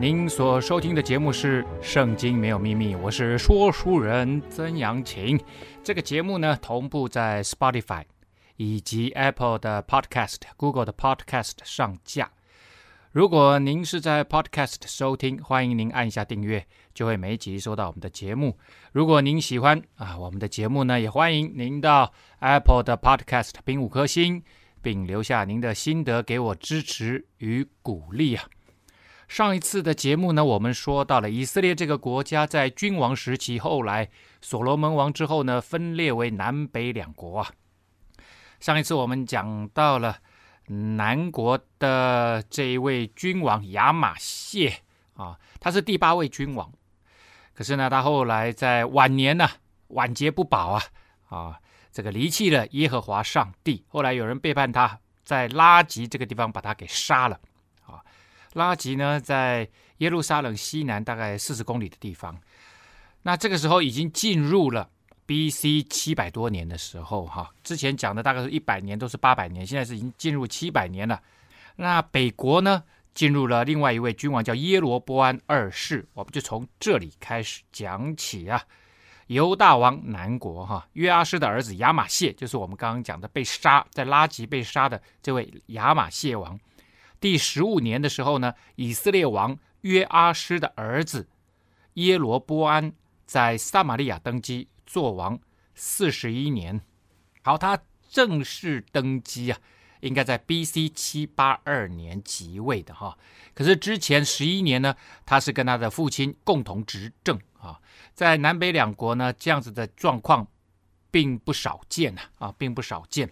您所收听的节目是《圣经没有秘密》，我是说书人曾阳晴。这个节目呢，同步在 Spotify 以及 Apple 的 Podcast、Google 的 Podcast 上架。如果您是在 Podcast 收听，欢迎您按一下订阅，就会每一集收到我们的节目。如果您喜欢啊我们的节目呢，也欢迎您到 Apple 的 Podcast 评五颗星，并留下您的心得，给我支持与鼓励啊。上一次的节目呢，我们说到了以色列这个国家在君王时期，后来所罗门王之后呢，分裂为南北两国啊。上一次我们讲到了南国的这一位君王亚玛谢啊，他是第八位君王，可是呢，他后来在晚年呢，晚节不保啊啊，这个离弃了耶和华上帝，后来有人背叛他，在拉吉这个地方把他给杀了啊。拉吉呢，在耶路撒冷西南大概四十公里的地方。那这个时候已经进入了 B.C. 七百多年的时候，哈，之前讲的大概是一百年，都是八百年，现在是已经进入七百年了。那北国呢，进入了另外一位君王，叫耶罗波安二世。我们就从这里开始讲起啊。犹大王南国，哈，约阿施的儿子亚玛谢，就是我们刚刚讲的被杀在拉吉被杀的这位亚玛谢王。第十五年的时候呢，以色列王约阿施的儿子耶罗波安在撒玛利亚登基做王四十一年。好，他正式登基啊，应该在 B.C. 七八二年即位的哈。可是之前十一年呢，他是跟他的父亲共同执政啊。在南北两国呢，这样子的状况并不少见呐啊，并不少见。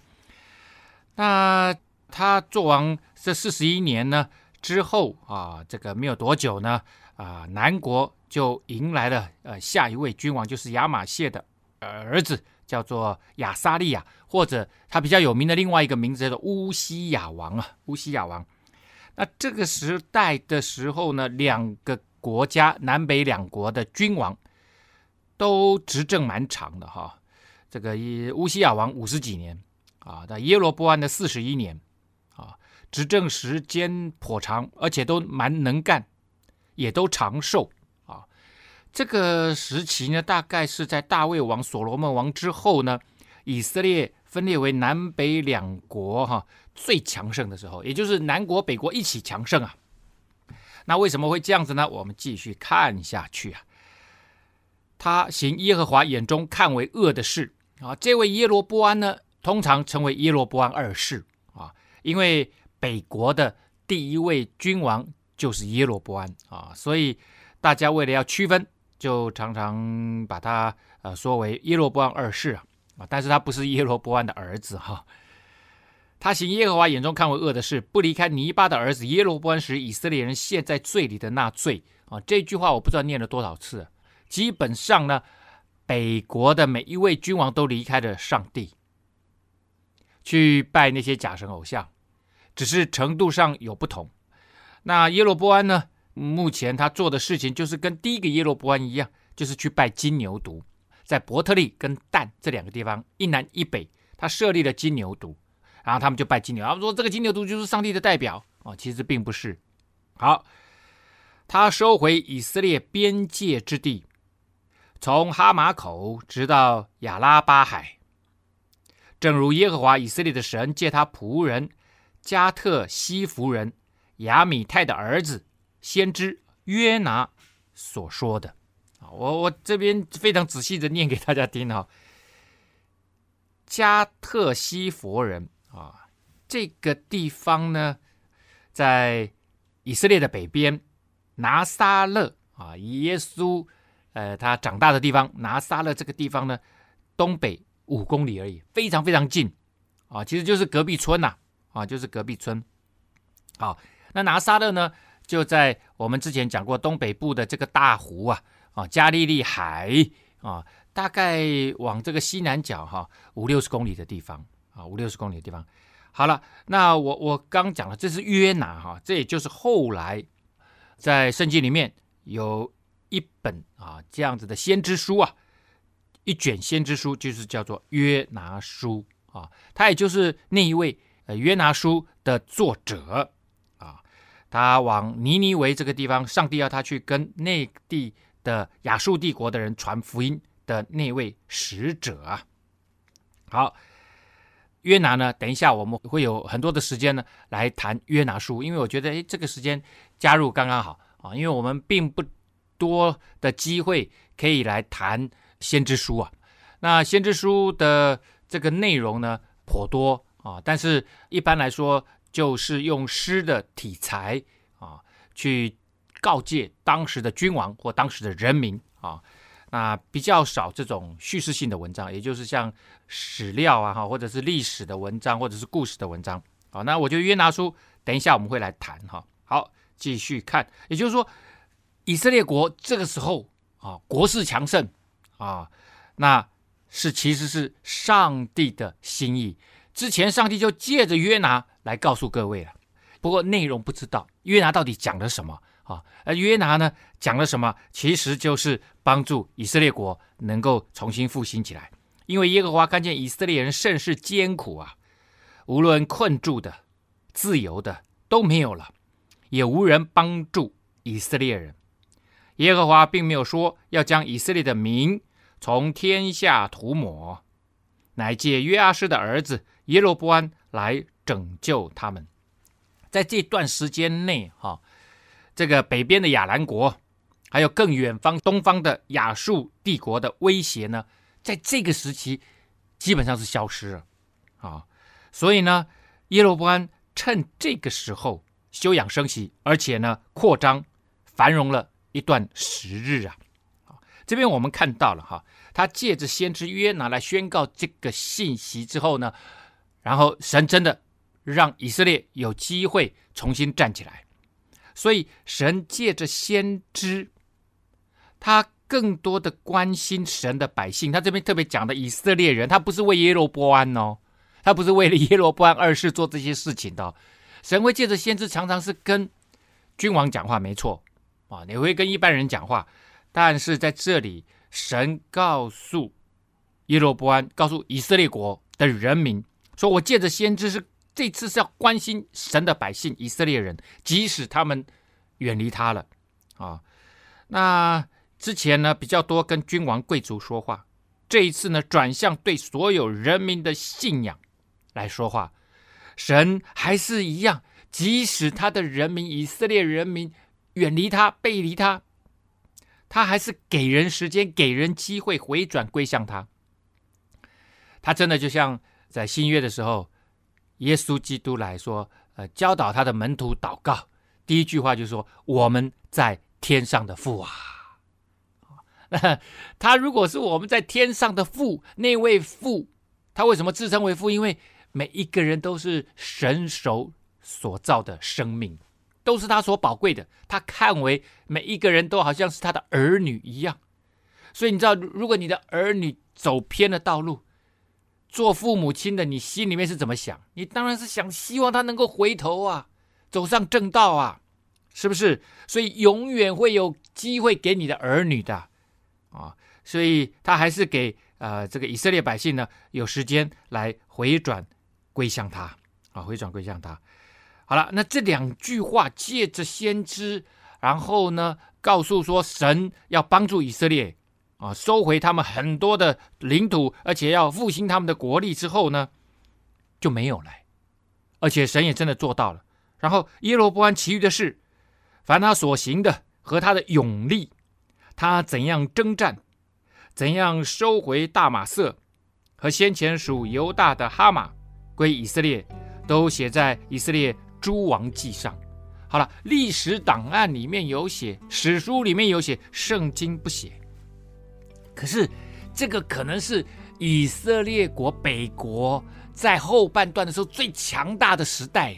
那。他做完这四十一年呢之后啊，这个没有多久呢啊，南国就迎来了呃下一位君王，就是亚玛谢的儿子，叫做亚沙利亚，或者他比较有名的另外一个名字叫做乌西亚王啊，乌西亚王。那这个时代的时候呢，两个国家南北两国的君王都执政蛮长的哈，这个乌西亚王五十几年啊，那耶罗波安的四十一年。执政时间颇长，而且都蛮能干，也都长寿啊。这个时期呢，大概是在大卫王、所罗门王之后呢，以色列分裂为南北两国哈、最强盛的时候，也就是南国北国一起强盛啊。那为什么会这样子呢？我们继续看下去啊。他行耶和华眼中看为恶的事啊。这位耶罗波安呢，通常称为耶罗波安二世啊，因为。北国的第一位君王就是耶罗波安啊，所以大家为了要区分，就常常把他呃说为耶罗波安二世啊啊，但是他不是耶罗波安的儿子哈。他行耶和华眼中看为恶的事，不离开尼巴的儿子耶罗波安时，以色列人陷在罪里的那罪啊。这句话我不知道念了多少次。基本上呢，北国的每一位君王都离开了上帝，去拜那些假神偶像。只是程度上有不同。那耶罗波安呢？目前他做的事情就是跟第一个耶罗波安一样，就是去拜金牛犊，在伯特利跟但这两个地方，一南一北，他设立了金牛犊，然后他们就拜金牛。他们说这个金牛犊就是上帝的代表哦，其实并不是。好，他收回以色列边界之地，从哈马口直到亚拉巴海，正如耶和华以色列的神借他仆人。加特西弗人亚米泰的儿子先知约拿所说的啊，我我这边非常仔细的念给大家听哈。加特西弗人啊，这个地方呢，在以色列的北边，拿撒勒啊，耶稣呃他长大的地方，拿撒勒这个地方呢，东北五公里而已，非常非常近啊，其实就是隔壁村呐、啊，就是隔壁村。好，那拿撒勒呢，就在我们之前讲过东北部的这个大湖啊，啊，加利利海啊大概往这个西南角哈五六十公里的地方啊，五六十公里的地方。好了，那我我刚讲了，这是约拿哈，这也就是后来在圣经里面有一本啊这样子的先知书啊，一卷先知书就是叫做约拿书啊，他也就是那一位呃约拿书的作者啊，他往尼尼维这个地方，上帝要他去跟内地的亚述帝国的人传福音的那位使者啊，好。约拿呢？等一下我们会有很多的时间呢来谈约拿书，因为我觉得诶，这个时间加入刚刚好啊，因为我们并不多的机会可以来谈先知书啊。那先知书的这个内容呢颇多啊，但是一般来说就是用诗的题材啊去告诫当时的君王或当时的人民啊。那比较少这种叙事性的文章，也就是像史料啊，哈，或者是历史的文章，或者是故事的文章。好，那我觉得约拿书，等一下我们会来谈哈。好，继续看，也就是说，以色列国这个时候啊，国势强盛啊，那是其实是上帝的心意。之前上帝就借着约拿来告诉各位了，不过内容不知道约拿到底讲了什么。啊，而约拿呢讲了什么？其实就是帮助以色列国能够重新复兴起来。因为耶和华看见以色列人甚是艰苦啊，无论困住的、自由的都没有了，也无人帮助以色列人。耶和华并没有说要将以色列的名从天下涂抹，乃借约阿施的儿子耶罗波安来拯救他们。在这段时间内，哈。这个北边的亚兰国，还有更远方东方的亚述帝国的威胁呢，在这个时期基本上是消失了啊。所以呢，耶罗波安趁这个时候休养生息，而且呢扩张繁荣了一段时日。啊，这边我们看到了哈，他借着先知约拿来宣告这个信息之后呢，然后神真的让以色列有机会重新站起来。所以，神借着先知，他更多的关心神的百姓。他这边特别讲的以色列人，他不是为耶罗波安哦，他不是为了耶罗波安二世做这些事情的。神会借着先知，常常是跟君王讲话，没错啊，你会跟一般人讲话，但是在这里，神告诉耶罗波安，告诉以色列国的人民，说我借着先知是。这次是要关心神的百姓以色列人，即使他们远离他了啊。那之前呢，比较多跟君王贵族说话，这一次呢，转向对所有人民的信仰来说话。神还是一样，即使他的人民以色列人民远离他、背离他，他还是给人时间、给人机会回转归向他。他真的就像在新约的时候。耶稣基督来说，呃，教导他的门徒祷告，第一句话就说：“我们在天上的父啊。”他如果是我们在天上的父，那位父，他为什么自称为父？因为每一个人都是神手所造的生命，都是他所宝贵的。他看为每一个人都好像是他的儿女一样。所以你知道，如果你的儿女走偏了道路，做父母亲的，你心里面是怎么想？你当然是想希望他能够回头啊，走上正道啊，是不是？所以永远会有机会给你的儿女的啊，所以他还是给呃这个以色列百姓呢有时间来回转归向他啊，回转归向他。好了，那这两句话借着先知，然后呢告诉说神要帮助以色列。啊，收回他们很多的领土，而且要复兴他们的国力之后呢，就没有了。而且神也真的做到了。然后耶罗波安其余的事，凡他所行的和他的勇力，他怎样征战，怎样收回大马色和先前属犹大的哈马归以色列，都写在以色列诸王记上。好了，历史档案里面有写，史书里面有写，圣经不写。可是，这个可能是以色列国北国在后半段的时候最强大的时代。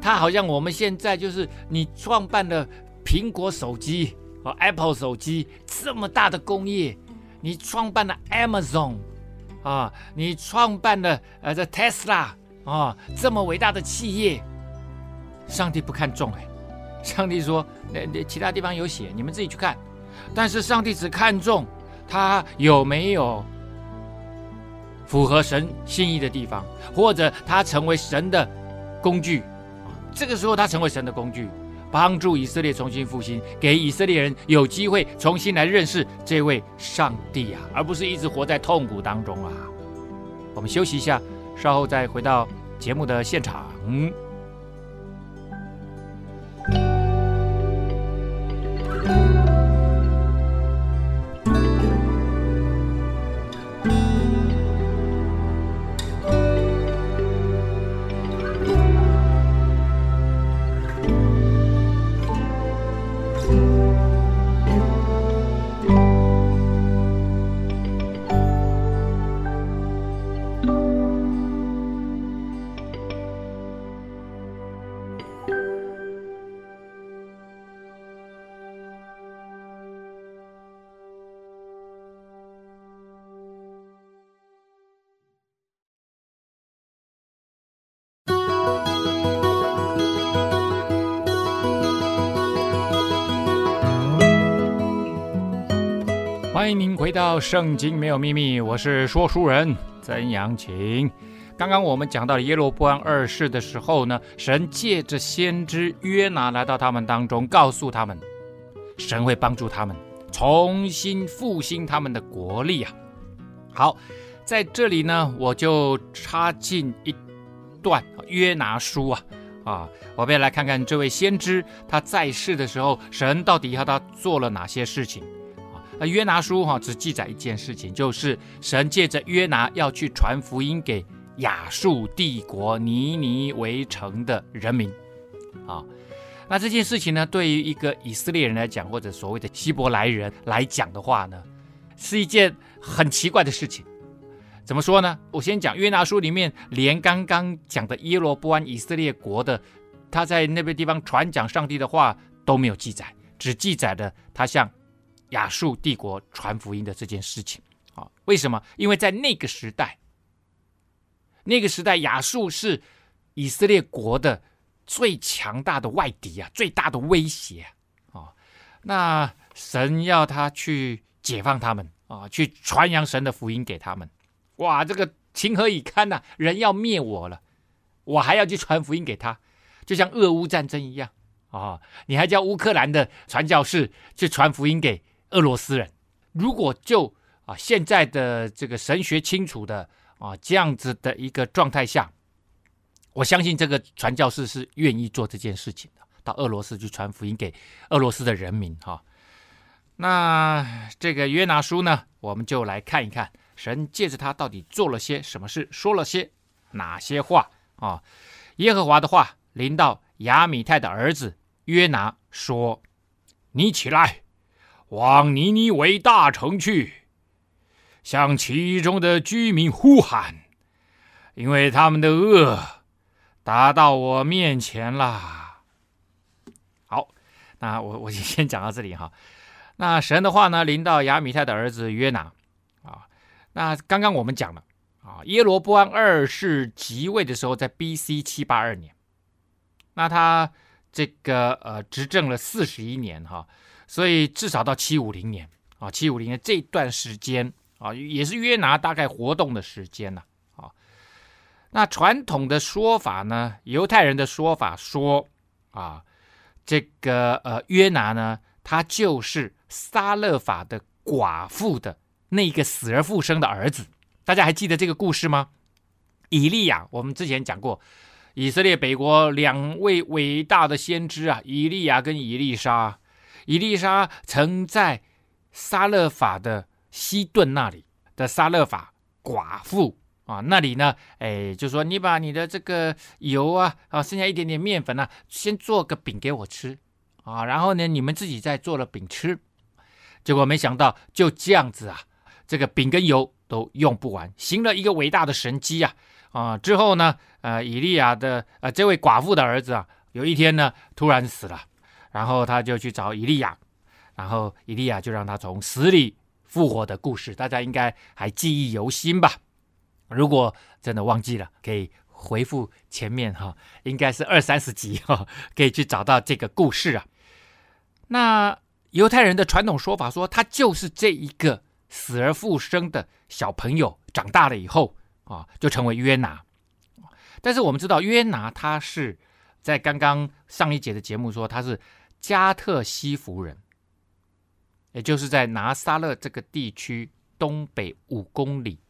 它好像我们现在就是你创办了苹果手机和 Apple 手机这么大的工业，你创办了 Amazon 啊，你创办了呃这 Tesla 啊，这么伟大的企业，上帝不看重哎，上帝说那那其他地方有写，你们自己去看，但是上帝只看重他有没有符合神心意的地方，或者他成为神的工具，这个时候他成为神的工具。帮助以色列重新复兴，给以色列人有机会重新来认识这位上帝啊，而不是一直活在痛苦当中啊。我们休息一下，稍后再回到节目的现场。欢迎您回到《圣经没有秘密》，我是说书人曾阳晴。刚刚我们讲到耶罗波安二世的时候呢，神借着先知约拿来到他们当中，告诉他们，神会帮助他们重新复兴他们的国力啊。好，在这里呢，我就插进一段约拿书啊啊，我们要来看看这位先知他在世的时候，神到底要他做了哪些事情。那约拿书哈只记载一件事情，就是神借着约拿要去传福音给亚述帝国尼尼微城的人民，啊，那这件事情呢，对于一个以色列人来讲，或者所谓的希伯来人来讲的话呢，是一件很奇怪的事情。怎么说呢？我先讲约拿书里面，连刚刚讲的耶罗波安以色列国的，他在那边地方传讲上帝的话都没有记载，只记载了他向。亚述帝国传福音的这件事情，啊，为什么？因为在那个时代，那个时代亚述是以色列国的最强大的外敌啊，最大的威胁啊。那神要他去解放他们啊，去传扬神的福音给他们。哇，这个情何以堪呐！人要灭我了，我还要去传福音给他，就像俄乌战争一样啊！你还叫乌克兰的传教士去传福音给？俄罗斯人，如果就啊现在的这个神学清楚的啊这样子的一个状态下，我相信这个传教士是愿意做这件事情的，到俄罗斯去传福音给俄罗斯的人民哈。那这个约拿书呢，我们就来看一看神借着他到底做了些什么事，说了些哪些话啊？耶和华的话临到亚米泰的儿子约拿说：“你起来。”往尼尼微大城去，向其中的居民呼喊，因为他们的恶达到我面前了。好，那我我就先讲到这里哈。那神的话呢，临到亚米泰的儿子约拿啊。那刚刚我们讲了啊，耶罗波安二世即位的时候在 B.C. 七八二年，那他这个呃执政了四十一年哈。所以至少到七五零年啊，七五零年这段时间啊，也是约拿大概活动的时间呐啊。那传统的说法呢，犹太人的说法说啊，这个呃约拿呢，他就是撒勒法的寡妇的那个死而复生的儿子。大家还记得这个故事吗？以利亚，我们之前讲过，以色列北国两位伟大的先知啊，以利亚跟以利沙。伊丽莎曾在撒勒法的西顿那里的撒勒法寡妇啊，那里呢，哎，就说你把你的这个油啊啊，剩下一点点面粉啊，先做个饼给我吃啊，然后呢，你们自己再做了饼吃。结果没想到就这样子啊，这个饼跟油都用不完，行了一个伟大的神迹啊啊！之后呢，呃，以利亚的呃这位寡妇的儿子啊，有一天呢，突然死了。然后他就去找伊利亚，然后伊利亚就让他从死里复活的故事，大家应该还记忆犹新吧？如果真的忘记了，可以回复前面哈，应该是二三十集哈，可以去找到这个故事啊。那犹太人的传统说法说，他就是这一个死而复生的小朋友，长大了以后啊，就成为约拿。但是我们知道，约拿他是在刚刚上一节的节目说他是加特西弗人，也就是在拿撒勒这个地区东北五公里，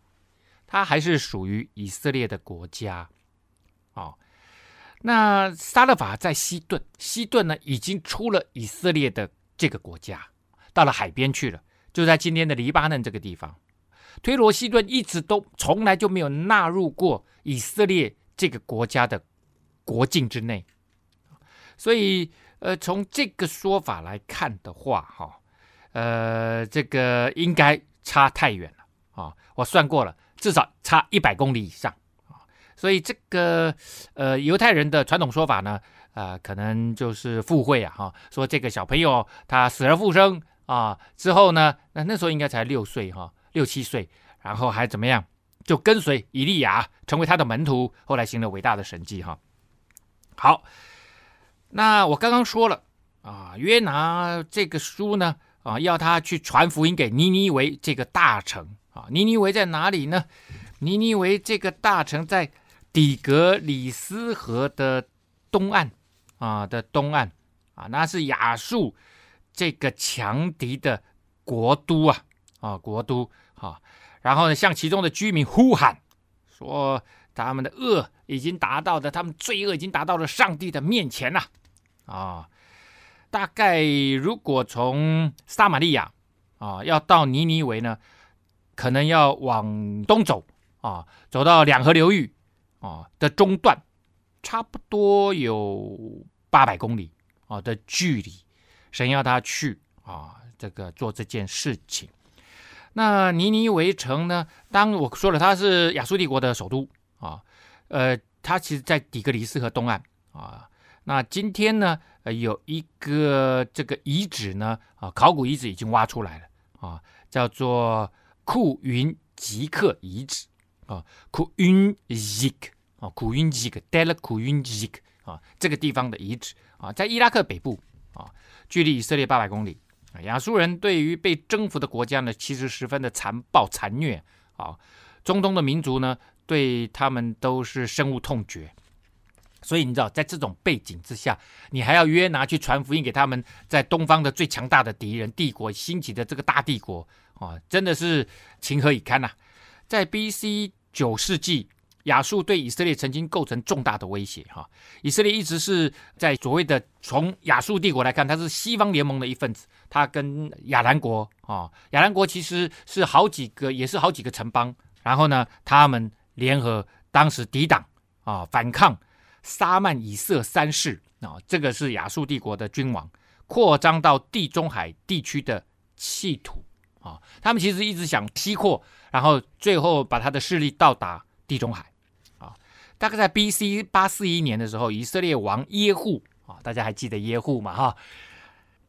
他还是属于以色列的国家。哦，那撒勒法在西顿，西顿呢已经出了以色列的这个国家，到了海边去了，就在今天的黎巴嫩这个地方。推罗西顿一直都从来就没有纳入过以色列。这个国家的国境之内，所以呃，从这个说法来看的话，哈，呃，这个应该差太远了啊！我算过了，至少差一百公里以上啊！所以这个呃，犹太人的传统说法呢，呃，可能就是附会啊，哈，说这个小朋友他死而复生啊，之后呢，那那时候应该才六岁哈，六七岁，然后还怎么样？就跟随以利亚成为他的门徒，后来行了伟大的神迹哈。好，那我刚刚说了啊，约拿这个书呢啊，要他去传福音给尼尼维这个大城啊。尼尼维在哪里呢？尼尼维这个大城在底格里斯河的东岸啊的东岸啊，那是亚述这个强敌的国都啊啊国都啊。然后呢，向其中的居民呼喊，说他们的恶已经达到的，他们罪恶已经达到了上帝的面前了。啊大概如果从撒玛利亚啊要到尼尼维呢，可能要往东走啊，走到两河流域啊的中段，差不多有八百公里啊的距离，神要他去啊，这个做这件事情。那尼尼维城呢？当我说了，它是亚述帝国的首都啊，呃，它其实在底格里斯河东岸啊。那今天呢，呃，有一个这个遗址呢，啊，考古遗址已经挖出来了啊，叫做库云吉克遗址啊，库云吉克啊，库云吉克，带了库云吉克啊，这个地方的遗址啊，在伊拉克北部啊，距离以色列八百公里。亚述人对于被征服的国家呢，其实十分的残暴残虐啊。中东的民族呢，对他们都是深恶痛绝。所以你知道，在这种背景之下，你还要约拿去传福音给他们，在东方的最强大的敌人帝国兴起的这个大帝国啊，真的是情何以堪呐！在 B.C. 九世纪。亚述对以色列曾经构成重大的威胁，哈，以色列一直是在所谓的从亚述帝国来看，它是西方联盟的一份子，它跟亚兰国啊，亚兰国其实是好几个，也是好几个城邦，然后呢，他们联合当时抵挡啊，反抗沙曼以色三世啊，这个是亚述帝国的君王，扩张到地中海地区的企图啊，他们其实一直想西扩，然后最后把他的势力到达地中海啊。大概在 B.C. 八四一年的时候，以色列王耶户啊，大家还记得耶户吗？哈，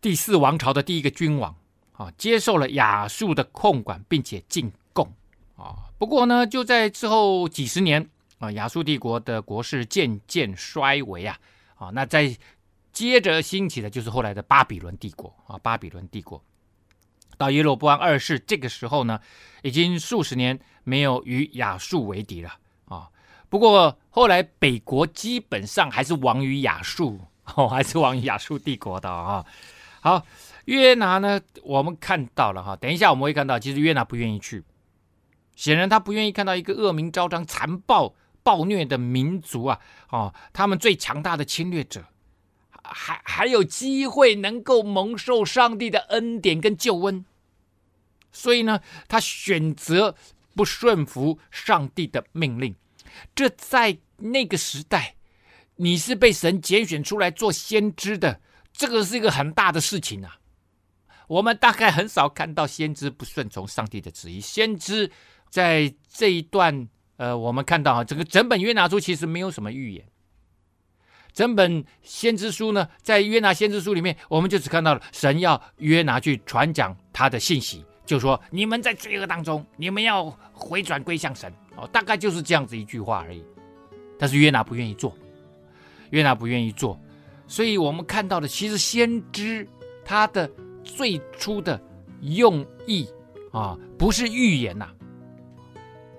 第四王朝的第一个君王啊，接受了亚述的控管，并且进贡啊。不过呢，就在之后几十年啊，亚述帝国的国势渐渐衰微啊啊。那在接着兴起的就是后来的巴比伦帝国啊，巴比伦帝国到耶罗波安二世这个时候呢，已经数十年没有与亚述为敌了啊。不过后来北国基本上还是亡于亚述，哦，还是亡于亚述帝国的啊。好，约拿呢，我们看到了哈，等一下我们会看到，其实约拿不愿意去，显然他不愿意看到一个恶名昭彰、残暴暴虐的民族啊，哦，他们最强大的侵略者，还还有机会能够蒙受上帝的恩典跟救恩，所以呢，他选择不顺服上帝的命令。这在那个时代，你是被神拣选出来做先知的，这个是一个很大的事情啊。我们大概很少看到先知不顺从上帝的旨意。先知在这一段，呃，我们看到啊，整个整本约拿书其实没有什么预言。整本先知书呢，在约拿先知书里面，我们就只看到了神要约拿去传讲他的信息，就说你们在罪恶当中，你们要回转归向神哦，大概就是这样子一句话而已。但是约拿不愿意做，约拿不愿意做，所以我们看到的其实先知他的最初的用意啊，不是预言呐、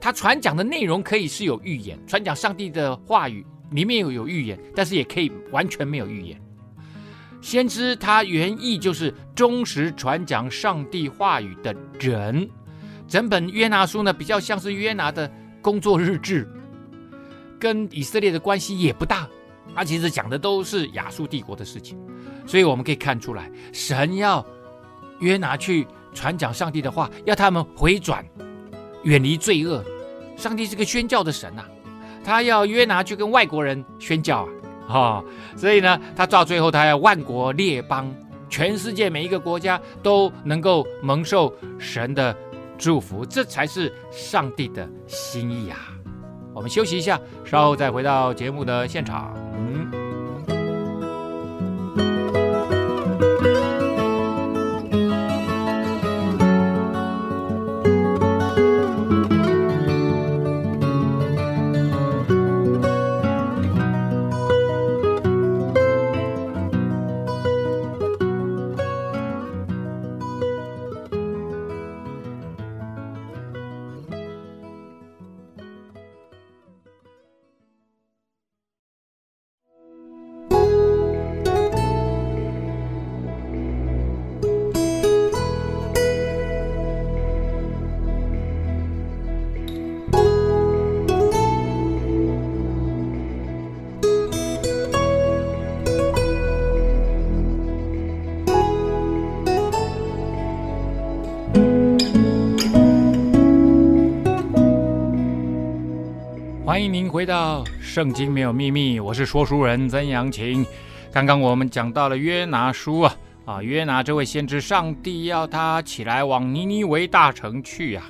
他传讲的内容可以是有预言，传讲上帝的话语里面有有预言，但是也可以完全没有预言。先知他原意就是忠实传讲上帝话语的人。整本约拿书呢，比较像是约拿的工作日志，跟以色列的关系也不大。他其实讲的都是亚述帝国的事情，所以我们可以看出来，神要约拿去传讲上帝的话，要他们回转。远离罪恶，上帝是个宣教的神呐、啊，他要约拿去跟外国人宣教啊，哦，所以呢，他到最后他要万国列邦，全世界每一个国家都能够蒙受神的祝福，这才是上帝的心意啊。我们休息一下，稍后再回到节目的现场。欢迎您回到《圣经没有秘密》，我是说书人曾阳晴。刚刚我们讲到了约拿书啊，啊，约拿这位先知，上帝要他起来往尼尼微大城去、啊，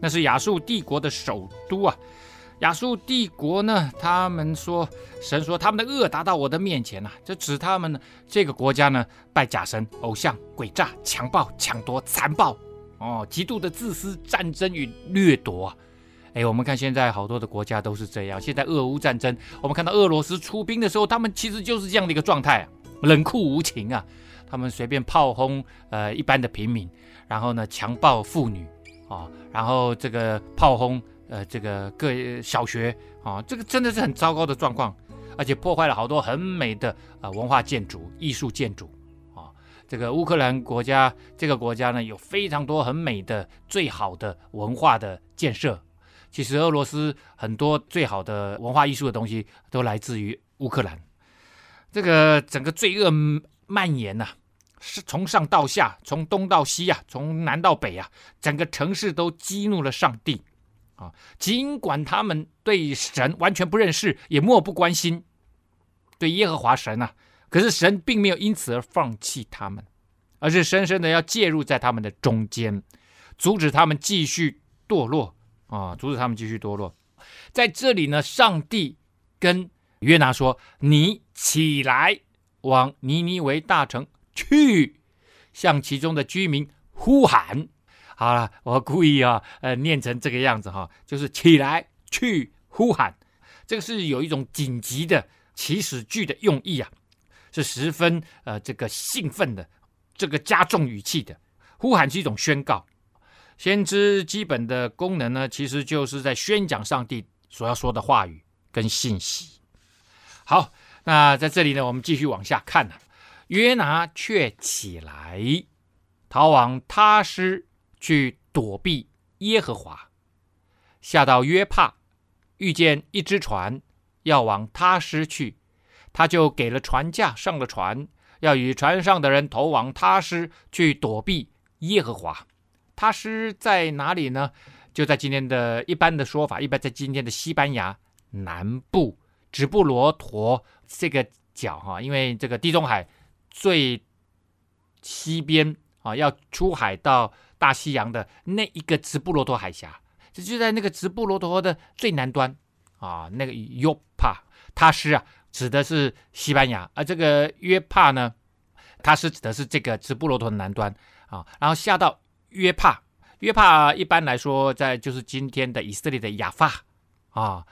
那是亚述帝国的首都啊。亚述帝国呢，他们说，神说他们的恶达到我的面前呐、啊，就指他们呢这个国家呢拜假神、偶像、诡诈、强暴、抢夺、残暴，哦，极度的自私、战争与掠夺啊。哎，我们看现在好多的国家都是这样。现在俄乌战争，我们看到俄罗斯出兵的时候，他们其实就是这样的一个状态，冷酷无情啊。他们随便炮轰呃一般的平民，然后呢强暴妇女啊、然后这个炮轰呃这个各小学啊、这个真的是很糟糕的状况，而且破坏了好多很美的呃文化建筑、艺术建筑啊、这个乌克兰国家这个国家呢，有非常多很美的、最好的文化的建设。其实俄罗斯很多最好的文化艺术的东西都来自于乌克兰。这个整个罪恶蔓延呐、是从上到下，从东到西啊，从南到北啊，整个城市都激怒了上帝啊。尽管他们对神完全不认识，也漠不关心，对耶和华神啊，可是神并没有因此而放弃他们，而是深深的要介入在他们的中间，阻止他们继续堕落。啊！阻止他们继续堕落。在这里呢，上帝跟约拿说：“你起来，往尼尼微大城去，向其中的居民呼喊。”好了，我故意啊，呃，念成这个样子哈，就是起来去呼喊。这个是有一种紧急的起始句的用意啊，是十分呃这个兴奋的，这个加重语气的呼喊是一种宣告。先知基本的功能呢，其实就是在宣讲上帝所要说的话语跟信息。好，那在这里呢，我们继续往下看呢、约拿却起来，逃往他施去躲避耶和华，下到约帕，遇见一只船要往他施去，他就给了船价，上了船，要与船上的人投往他施去躲避耶和华。他是在哪里呢？就在今天的一般的说法，一般在今天的西班牙南部直布罗陀这个角哈，因为这个地中海最西边啊，要出海到大西洋的那一个直布罗陀海峡，这就在那个直布罗陀的最南端啊，那个约帕，他是啊，指的是西班牙，而这个约帕呢，他是指的是这个直布罗陀的南端啊，然后下到。约帕约帕一般来说在就是今天的以色列的亚法啊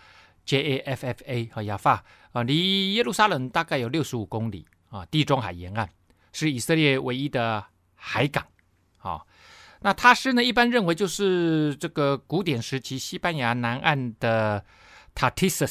，J A F F A 和亚法啊，离耶路撒冷大概有六十五公里啊，地中海沿岸是以色列唯一的海港。啊，那他施呢，一般认为就是这个古典时期西班牙南岸的塔提斯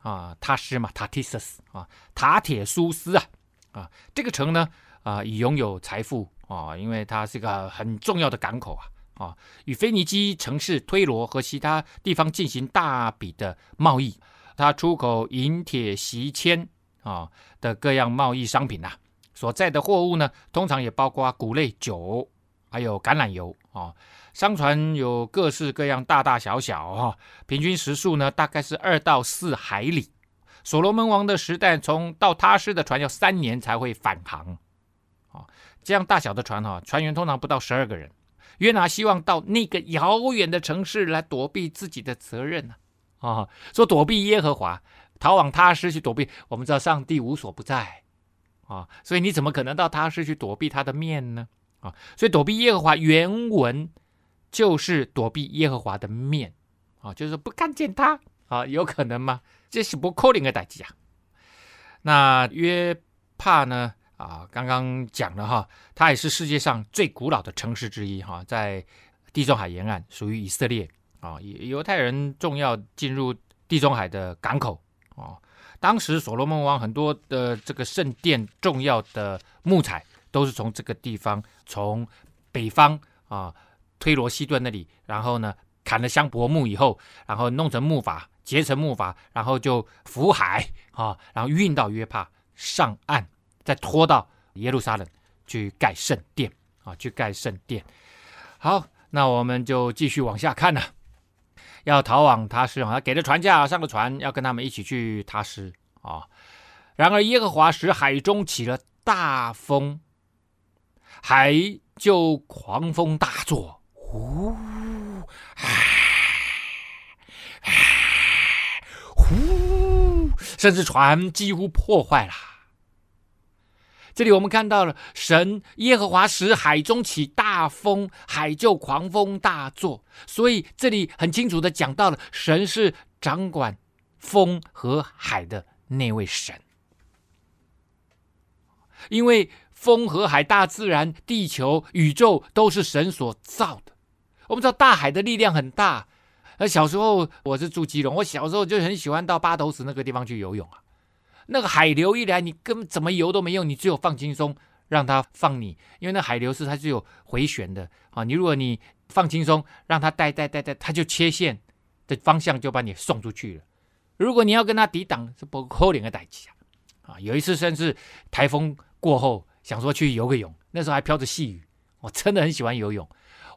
啊，他施嘛，塔提斯啊，塔铁苏斯啊，啊，这个城呢。啊，已拥有财富啊，因为它是一个很重要的港口啊啊，与腓尼基城市推罗和其他地方进行大笔的贸易，它出口银铁锡铅啊的各样贸易商品呐、啊，所在的货物呢，通常也包括谷类、酒，还有橄榄油啊。商船有各式各样，大大小小啊，平均时速呢大概是二到四海里。所罗门王的时代，从到他施的船要三年才会返航。啊，这样大小的船哈，船员通常不到十二个人。约拿希望到那个遥远的城市来躲避自己的责任呢。啊，说躲避耶和华，逃往他施去躲避。我们知道上帝无所不在啊，所以你怎么可能到他施去躲避他的面呢？啊，所以躲避耶和华原文就是躲避耶和华的面啊，就是不看见他啊，有可能吗？这是不可能的代志啊。那约帕呢？啊，刚刚讲了哈，它也是世界上最古老的城市之一哈，在地中海沿岸，属于以色列啊，犹太人重要进入地中海的港口啊。当时所罗门王很多的这个圣殿重要的木材都是从这个地方，从北方啊推罗西顿那里，然后呢砍了香柏木以后，然后弄成木筏，结成木筏，然后就浮海啊，然后运到约帕上岸。再拖到耶路撒冷去盖圣殿啊，去盖圣殿。好，那我们就继续往下看了。要逃往他施，他给了船架，上了船，要跟他们一起去他施啊。然而耶和华使海中起了大风，海就狂风大作，呼，唉，呼，甚至船几乎破坏了。这里我们看到了神耶和华使海中起大风，海就狂风大作。所以这里很清楚的讲到了神是掌管风和海的那位神。因为风和海、大自然、地球、宇宙都是神所造的。我们知道大海的力量很大。而小时候我是住基隆，我小时候就很喜欢到八斗子那个地方去游泳啊。那个海流一来，你根本怎么游都没用，你只有放轻松，让它放你，因为那海流是它是有回旋的啊。你如果你放轻松，让它带带带带，它就切线的方向就把你送出去了。如果你要跟它抵挡，是不可能的代价啊。有一次甚至台风过后，想说去游个泳，那时候还飘着细雨，我真的很喜欢游泳。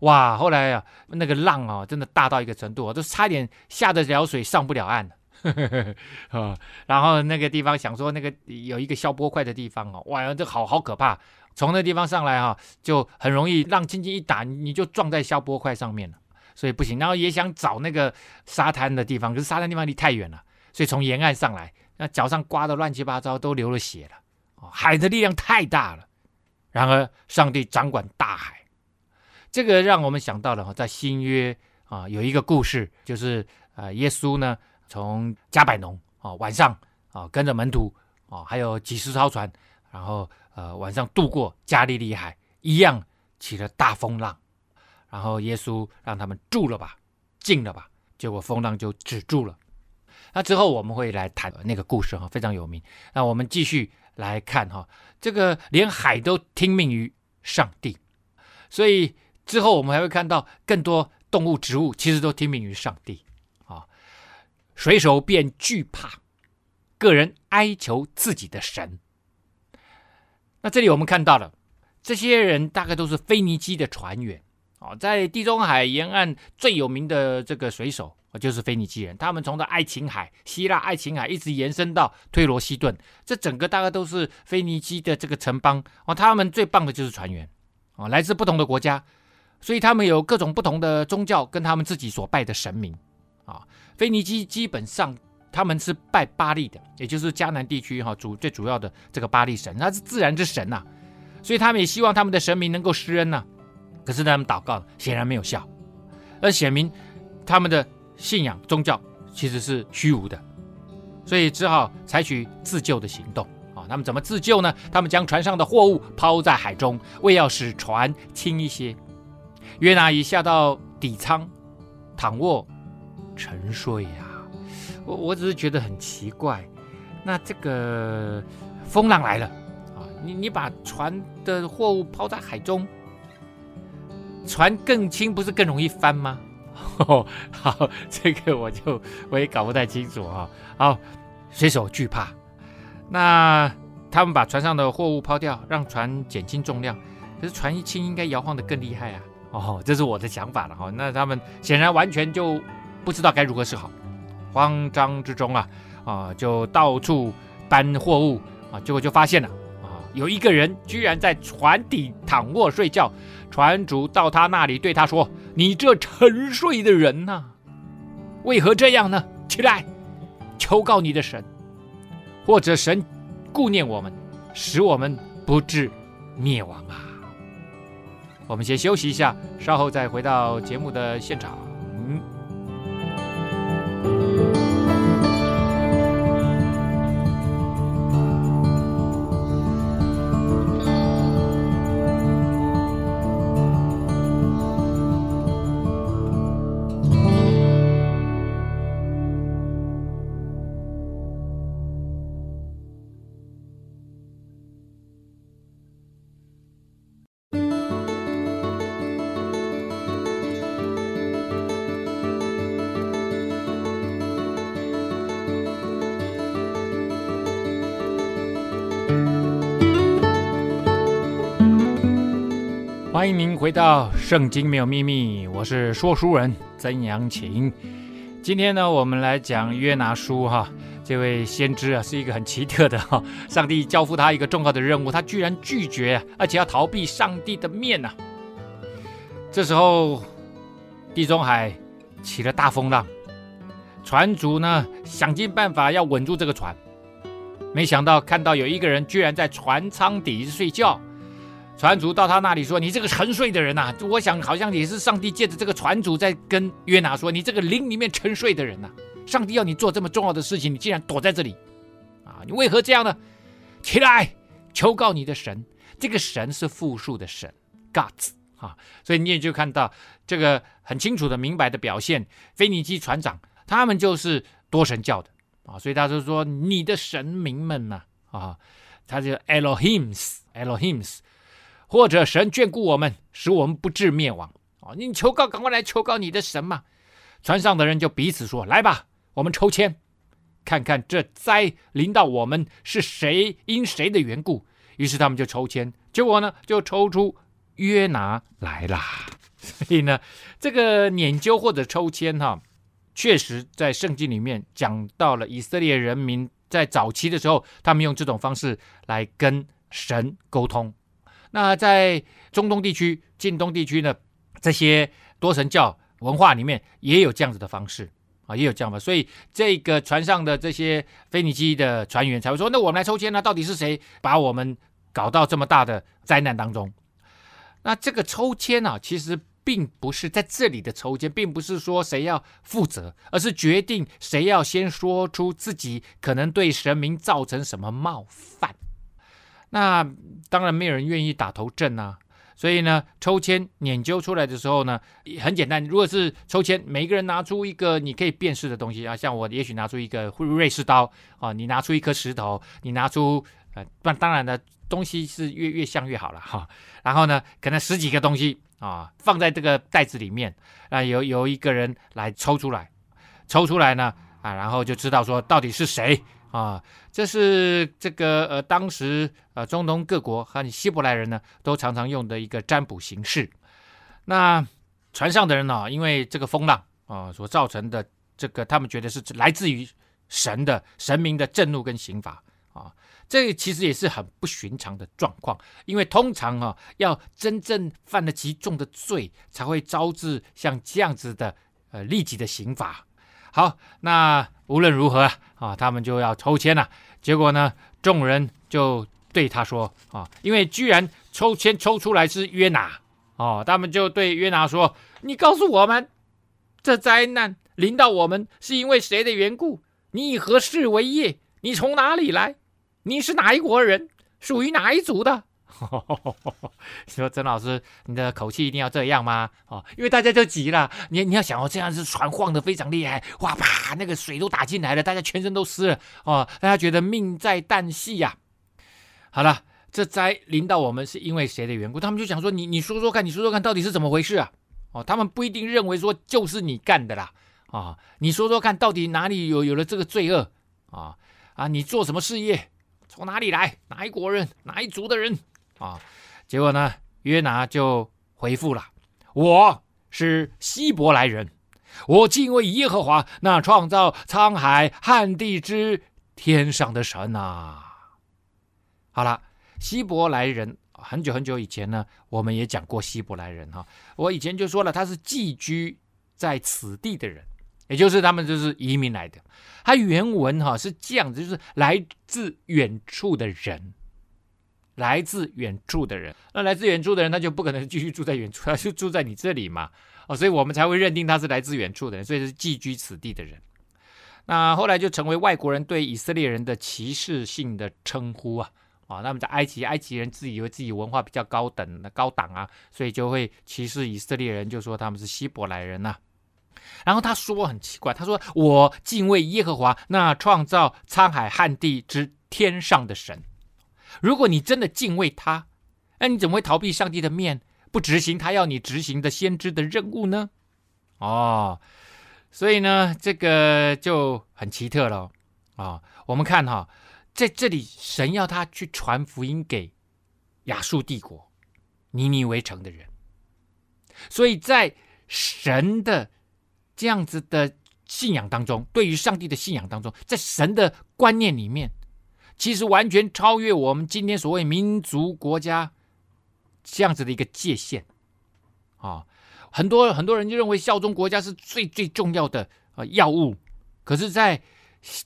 哇，后来啊，那个浪啊，真的大到一个程度，我都差点下得了水上不了岸了。呵呵呵呵，然后那个地方想说那个有一个消波块的地方哦，哇，这好好可怕！从那地方上来哈，就很容易浪轻轻一打，你就撞在消波块上面了，所以不行。然后也想找那个沙滩的地方，可是沙滩地方离太远了，所以从沿岸上来，那脚上刮的乱七八糟，都流了血了。海的力量太大了。然而上帝掌管大海，这个让我们想到了哈，在新约啊有一个故事，就是啊耶稣呢。从加百农啊，晚上啊，跟着门徒啊，还有几十艘船，然后呃晚上渡过加利利海，一样起了大风浪，然后耶稣让他们住了吧，静了吧，结果风浪就止住了。那之后我们会来谈那个故事哈，非常有名。那我们继续来看哈，这个连海都听命于上帝，所以之后我们还会看到更多动物、植物其实都听命于上帝。水手便惧怕，个人哀求自己的神。那这里我们看到了，这些人大概都是腓尼基的船员哦，在地中海沿岸最有名的这个水手就是腓尼基人。他们从这爱琴海、希腊爱琴海一直延伸到推罗西顿，这整个大概都是腓尼基的这个城邦哦。他们最棒的就是船员哦，来自不同的国家，所以他们有各种不同的宗教跟他们自己所拜的神明啊。腓尼基基本上他们是拜巴力的，也就是迦南地区哈主最主要的这个巴力神，他是自然之神呐、所以他们也希望他们的神明能够施恩呐、可是他们祷告显然没有效而显明他们的信仰宗教其实是虚无的，所以只好采取自救的行动啊。他们怎么自救呢？他们将船上的货物抛在海中，为要使船轻一些。约拿一下到底舱，躺卧沉睡呀、啊。我我只是觉得很奇怪，那这个风浪来了啊，你你把船的货物抛在海中，船更轻，不是更容易翻吗？哦，好，这个我就我也搞不太清楚啊。好，水手惧怕，那他们把船上的货物抛掉，让船减轻重量。可是船一轻，应该摇晃得更厉害啊。哦，这是我的想法了哈。那他们显然完全就不知道该如何是好。慌张之中啊啊，就到处搬货物啊，结果就发现了啊，有一个人居然在船底躺卧睡觉。船主到他那里对他说：“你这沉睡的人呐、为何这样呢？起来，求告你的神，或者神顾念我们，使我们不至灭亡啊。”我们先休息一下，稍后再回到节目的现场。回到《圣经没有秘密》，我是说书人曾阳晴。今天呢，我们来讲约拿书哈。这位先知啊，是一个很奇特的哈。上帝交付他一个重要的任务，他居然拒绝，而且要逃避上帝的面呐。这时候，地中海起了大风浪，船主呢想尽办法要稳住这个船，没想到看到有一个人居然在船舱底睡觉。船主到他那里说：“你这个沉睡的人呐、啊，我想好像也是上帝借着这个船主在跟约拿说，你这个灵里面沉睡的人呐、啊，上帝要你做这么重要的事情，你竟然躲在这里，啊，你为何这样呢？起来，求告你的神。这个神是复数的神，Gods 啊，所以你也就看到这个很清楚的、明白的表现。腓尼基船长他们就是多神教的啊，所以他就说你的神明们呐，啊，他就 Elohims，Elohims。或者神眷顾我们，使我们不致灭亡。哦，你求告，赶快来求告你的神嘛！船上的人就彼此说：“来吧，我们抽签，看看这灾临到我们是谁因谁的缘故。”于是他们就抽签，结果呢，就抽出约拿来啦。所以呢，这个拈阄或者抽签哈，确实在圣经里面讲到了以色列人民在早期的时候，他们用这种方式来跟神沟通。那在中东地区、近东地区呢，这些多神教文化里面也有这样子的方式啊，也有这样的。所以这个船上的这些腓尼基的船员才会说：“那我们来抽签呢，到底是谁把我们搞到这么大的灾难当中？”那这个抽签啊，其实并不是在这里的抽签，并不是说谁要负责，而是决定谁要先说出自己可能对神明造成什么冒犯。那当然没有人愿意打头阵呐，所以呢，抽签研究出来的时候呢，很简单。如果是抽签，每一个人拿出一个你可以辨识的东西啊，像我也许拿出一个瑞士刀啊，你拿出一颗石头，你拿出呃，那当然的东西是越越像越好了哈。然后呢，可能十几个东西啊，放在这个袋子里面啊，由由一个人来抽出来，抽出来呢啊，然后就知道说到底是谁。啊，这是这个呃，当时呃，中东各国和希伯来人呢，都常常用的一个占卜形式。那船上的人呢，因为这个风浪啊所造成的这个，他们觉得是来自于神的神明的震怒跟刑罚啊，这其实也是很不寻常的状况，因为通常啊，要真正犯了极重的罪，才会招致像这样子的呃立即的刑罚。好，那。无论如何啊，他们就要抽签了。结果呢，众人就对他说啊，因为居然抽签抽出来是约拿哦，他们就对约拿说：“你告诉我们，这灾难临到我们是因为谁的缘故？你以何事为业？你从哪里来？你是哪一国人？属于哪一族的？你说曾老师，你的口气一定要这样吗？哦，因为大家就急了。你你要想哦，这样子船晃得非常厉害，哇啪，那个水都打进来了，大家全身都湿了哦，大家觉得命在旦夕呀。好了，这灾临到我们是因为谁的缘故？他们就想说，你你说说看，你说说看到底是怎么回事啊？哦，他们不一定认为说就是你干的啦。啊、哦，你说说看到底哪里有有了这个罪恶啊、啊，你做什么事业？从哪里来？哪一国人？哪一族的人？啊，结果呢？约拿就回复了：“我是希伯来人，我敬畏耶和华那创造沧海旱地之天上的神啊。”好了，希伯来人很久很久以前呢，我们也讲过希伯来人哈。我以前就说了，他是寄居在此地的人，也就是他们就是移民来的。他原文哈是这样子，就是来自远处的人。来自远处的人，那来自远处的人，他就不可能继续住在远处，他就住在你这里嘛，哦，所以我们才会认定他是来自远处的人，所以是寄居此地的人。那后来就成为外国人对以色列人的歧视性的称呼啊，啊，那么在埃及，埃及人自以为自己文化比较高等、高档啊，所以就会歧视以色列人，就说他们是希伯来人呐、然后他说很奇怪，他说我敬畏耶和华那创造沧海旱地之天上的神。如果你真的敬畏他，那你怎么会逃避上帝的面，不执行他要你执行的先知的任务呢？哦，所以呢，这个就很奇特了啊、哦！我们看哈、在这里神要他去传福音给亚述帝国、尼尼微城的人，所以在神的这样子的信仰当中，对于上帝的信仰当中，在神的观念里面。其实完全超越我们今天所谓民族国家这样子的一个界限啊！很多很多人就认为效忠国家是最最重要的呃要务，可是，在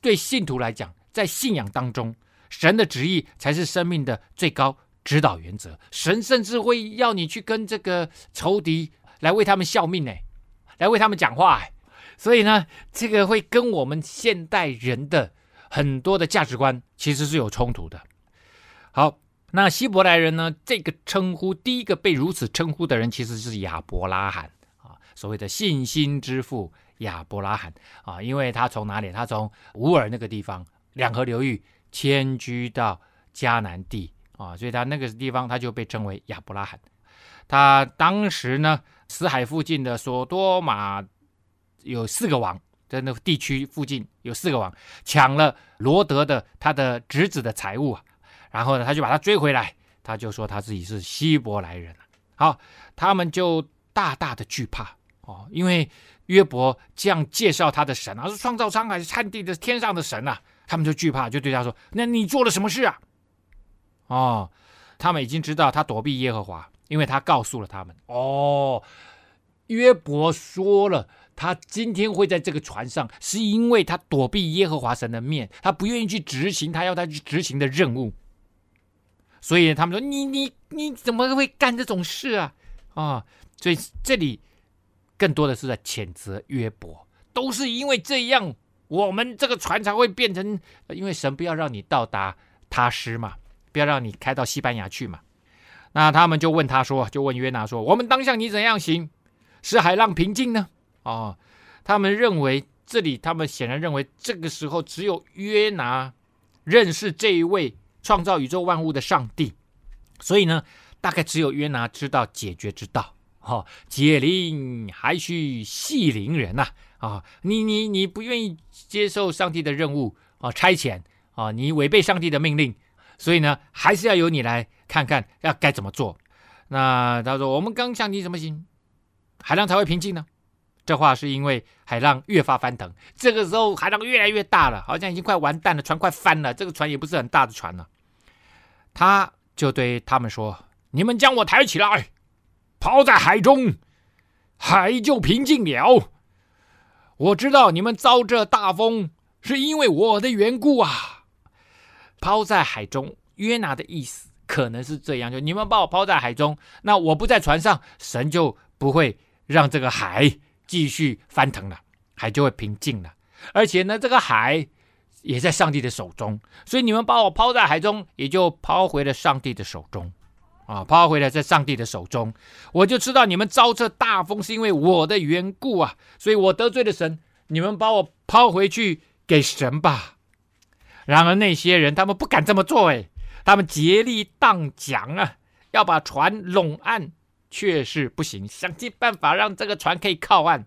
对信徒来讲，在信仰当中，神的旨意才是生命的最高指导原则。神甚至会要你去跟这个仇敌来为他们效命呢，来为他们讲话。所以呢，这个会跟我们现代人的。很多的价值观其实是有冲突的。好，那希伯来人呢？这个称呼，第一个被如此称呼的人，其实是亚伯拉罕啊，所谓的信心之父亚伯拉罕啊，因为他从哪里？他从乌尔那个地方，两河流域迁居到迦南地啊，所以他那个地方他就被称为亚伯拉罕。他当时呢，死海附近的索多玛有四个王。在那地区附近有四个王抢了罗德的他的侄子的财物啊，然后呢，他就把他追回来，他就说他自己是希伯来人。好，他们就大大的惧怕哦，因为约伯这样介绍他的神啊，是创造沧海旱地的天上的神啊，他们就惧怕，就对他说：“那你做了什么事啊？”哦，他们已经知道他躲避耶和华，因为他告诉了他们。哦，约伯说了。他今天会在这个船上，是因为他躲避耶和华神的面，他不愿意去执行他要他去执行的任务。所以他们说：“你你你怎么会干这种事啊？”啊，所以这里更多的是在谴责约伯，都是因为这样，我们这个船才会变成，因为神不要让你到达他施嘛，不要让你开到西班牙去嘛。那他们就问他说：“就问约拿说，我们当向你怎样行，使海浪平静呢？”哦，他们认为这里，他们显然认为这个时候只有约拿认识这一位创造宇宙万物的上帝，所以呢，大概只有约拿知道解决之道。哦，解铃还须系铃人呐！啊、你你你不愿意接受上帝的任务啊、哦，差遣啊、哦，你违背上帝的命令，所以呢，还是要由你来看看要该怎么做。那他说：“我们刚向你怎么行，海浪才会平静呢？”这话是因为海浪越发翻腾，这个时候海浪越来越大了，好像已经快完蛋了，船快翻了。这个船也不是很大的船了。他就对他们说：“你们将我抬起来，抛在海中，海就平静了。我知道你们遭这大风是因为我的缘故啊。抛在海中，约拿的意思可能是这样：就你们把我抛在海中，那我不在船上，神就不会让这个海。”继续翻腾了，海就会平静了。而且呢，这个海也在上帝的手中，所以你们把我抛在海中，也就抛回了上帝的手中。啊，抛回来在上帝的手中，我就知道你们遭这大风是因为我的缘故啊，所以我得罪了神，你们把我抛回去给神吧。然而那些人他们不敢这么做，哎，他们竭力荡桨啊，要把船拢岸，却是不行，想尽办法让这个船可以靠岸。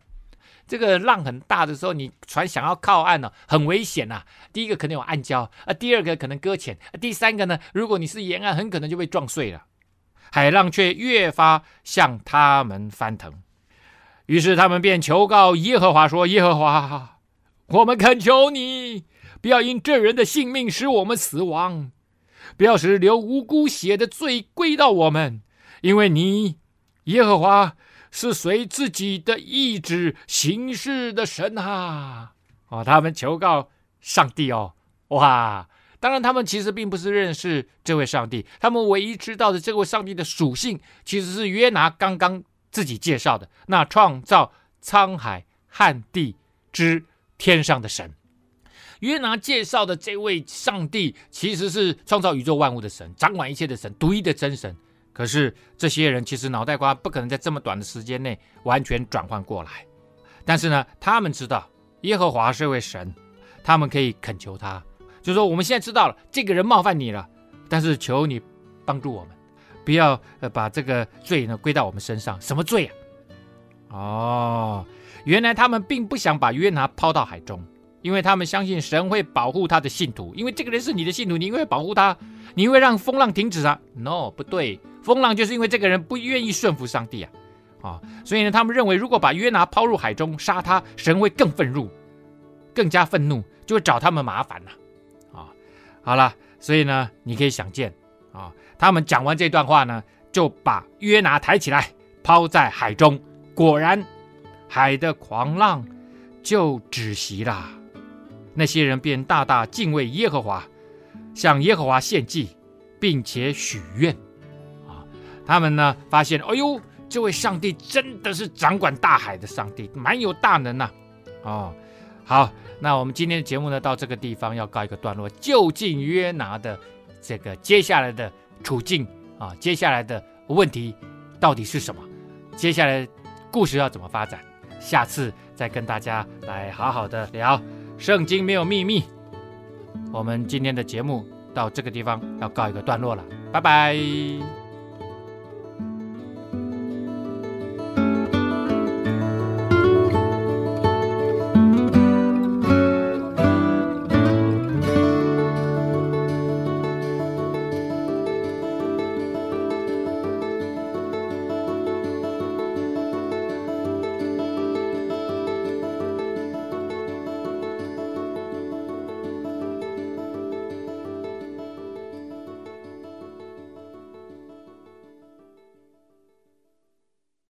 这个浪很大的时候，你船想要靠岸呢，很危险呐。第一个可能有暗礁啊，第二个可能搁浅，第三个呢，如果你是沿岸，很可能就被撞碎了。海浪却越发向他们翻腾，于是他们便求告耶和华说：“耶和华，我们恳求你，不要因这人的性命使我们死亡，不要使流无辜血的罪归到我们，因为你耶和华是随自己的意志行事的神啊！”哦，他们求告上帝哦，哇！当然，他们其实并不是认识这位上帝，他们唯一知道的这位上帝的属性，其实是约拿刚刚自己介绍的那创造沧海旱地之天上的神。约拿介绍的这位上帝，其实是创造宇宙万物的神，掌管一切的神，独一的真神。可是这些人其实脑袋瓜不可能在这么短的时间内完全转换过来。但是呢，他们知道耶和华是位神，他们可以恳求他。就说，我们现在知道了这个人冒犯你了，但是求你帮助我们，不要呃把这个罪呢归到我们身上。什么罪啊？哦，原来他们并不想把约拿抛到海中，因为他们相信神会保护他的信徒。因为这个人是你的信徒，你会保护他，你会让风浪停止啊？No，不对，风浪就是因为这个人不愿意顺服上帝啊！啊、所以呢，他们认为如果把约拿抛入海中杀他，神会更愤怒，更加愤怒，就会找他们麻烦了。啊好了，所以呢，你可以想见啊，他们讲完这段话呢，就把约拿抬起来，抛在海中。果然，海的狂浪就止息了。那些人便大大敬畏耶和华，向耶和华献祭，并且许愿。他们呢发现，哎呦，这位上帝真的是掌管大海的上帝，蛮有大能呐、哦，好。那我们今天的节目呢，到这个地方要告一个段落。究竟约拿的这个接下来的处境啊，接下来的问题到底是什么？接下来故事要怎么发展？下次再跟大家来好好的聊。圣经没有秘密。我们今天的节目到这个地方要告一个段落了，拜拜。